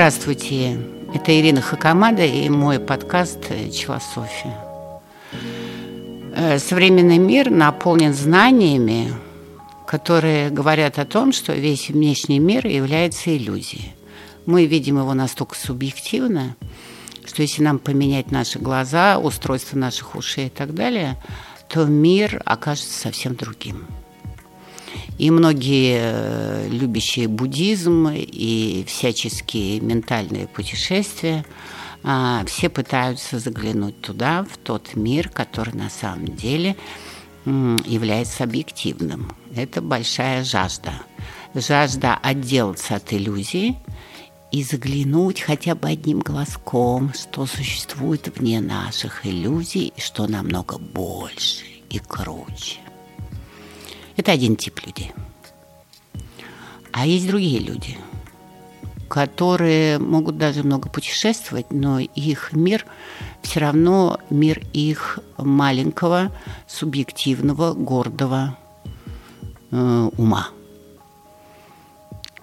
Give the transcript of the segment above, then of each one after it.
Здравствуйте, это Ирина Хакамада и мой подкаст «Челософия». Э, современный мир наполнен знаниями, которые говорят о том, что весь внешний мир является иллюзией. Мы видим его настолько субъективно, что если нам поменять наши глаза, устройство наших ушей и так далее, то мир окажется совсем другим. И многие э, любящие буддизм и всяческие ментальные путешествия а, все пытаются заглянуть туда, в тот мир, который на самом деле является объективным. Это большая жажда. Жажда отделаться от иллюзии и заглянуть хотя бы одним глазком, что существует вне наших иллюзий, и что намного больше и круче. Это один тип людей. А есть другие люди, которые могут даже много путешествовать, но их мир все равно мир их маленького, субъективного, гордого э, ума.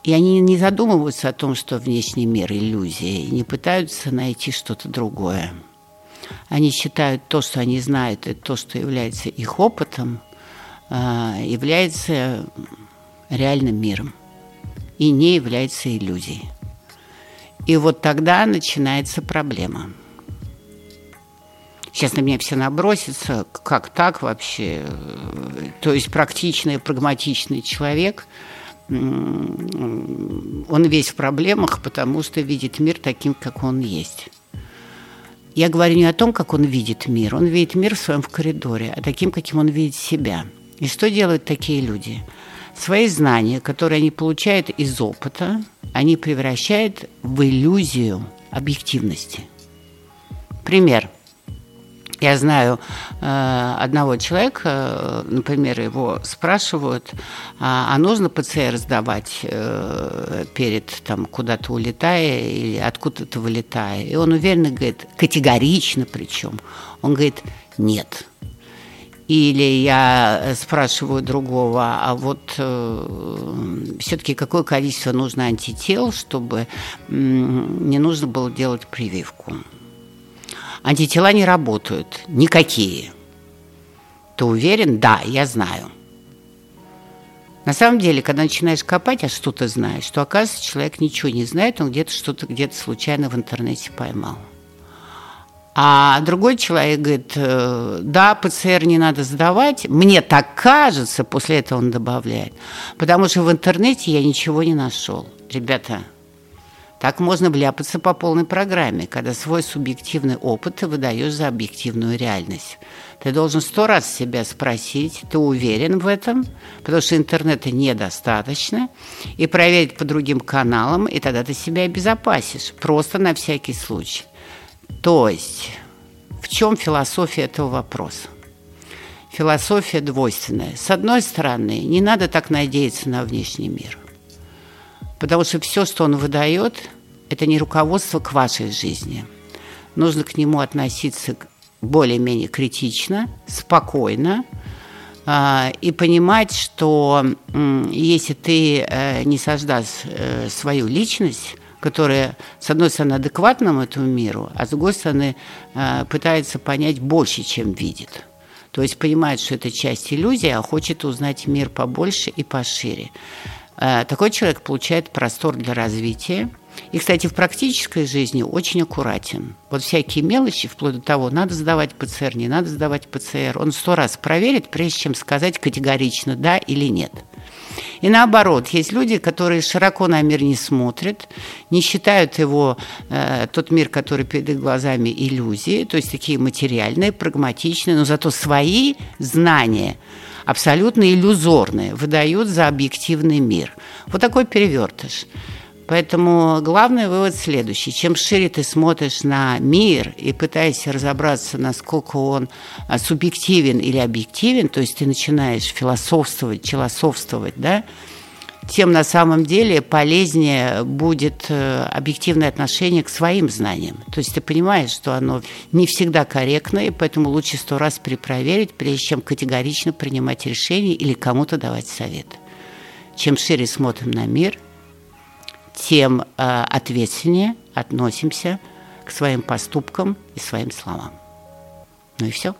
И они не задумываются о том, что внешний мир иллюзия, и не пытаются найти что-то другое. Они считают то, что они знают, и то, что является их опытом, является реальным миром и не является иллюзией. И вот тогда начинается проблема. Сейчас на меня все набросятся, как так вообще? То есть практичный, прагматичный человек, он весь в проблемах, потому что видит мир таким, как он есть. Я говорю не о том, как он видит мир. Он видит мир в своем в коридоре, а таким, каким он видит себя – и что делают такие люди? Свои знания, которые они получают из опыта, они превращают в иллюзию объективности. Пример. Я знаю э, одного человека, э, например, его спрашивают, а, а нужно ПЦР сдавать э, перед там куда-то улетая или откуда-то вылетая? И он уверенно говорит, категорично причем, он говорит, нет, или я э, спрашиваю другого, а вот э, все-таки какое количество нужно антител, чтобы э, не нужно было делать прививку? Антитела не работают, никакие. Ты уверен? Да, я знаю. На самом деле, когда начинаешь копать, а что ты знаешь, то оказывается, человек ничего не знает, он где-то что-то где-то случайно в интернете поймал. А другой человек говорит, э, да, ПЦР не надо сдавать. Мне так кажется, после этого он добавляет. Потому что в интернете я ничего не нашел. Ребята, так можно вляпаться по полной программе, когда свой субъективный опыт ты выдаешь за объективную реальность. Ты должен сто раз себя спросить, ты уверен в этом, потому что интернета недостаточно, и проверить по другим каналам, и тогда ты себя обезопасишь, просто на всякий случай. То есть, в чем философия этого вопроса? Философия двойственная. С одной стороны, не надо так надеяться на внешний мир, потому что все, что он выдает, это не руководство к вашей жизни. Нужно к нему относиться более-менее критично, спокойно, а, и понимать, что если ты э, не создашь э, свою личность, которая, с одной стороны, адекватна этому миру, а с другой стороны, э, пытается понять больше, чем видит. То есть понимает, что это часть иллюзии, а хочет узнать мир побольше и пошире. Э, такой человек получает простор для развития. И, кстати, в практической жизни очень аккуратен. Вот всякие мелочи, вплоть до того, надо сдавать ПЦР, не надо сдавать ПЦР. Он сто раз проверит, прежде чем сказать категорично «да» или «нет». И наоборот, есть люди, которые широко на мир не смотрят, не считают его, э, тот мир, который перед их глазами, иллюзией, то есть такие материальные, прагматичные, но зато свои знания абсолютно иллюзорные, выдают за объективный мир. Вот такой перевертыш. Поэтому главный вывод следующий. Чем шире ты смотришь на мир и пытаешься разобраться, насколько он а, субъективен или объективен, то есть ты начинаешь философствовать, челософствовать, да, тем на самом деле полезнее будет э, объективное отношение к своим знаниям. То есть ты понимаешь, что оно не всегда корректно, и поэтому лучше сто раз перепроверить, прежде чем категорично принимать решение или кому-то давать совет. Чем шире смотрим на мир – тем э, ответственнее относимся к своим поступкам и своим словам. Ну и все.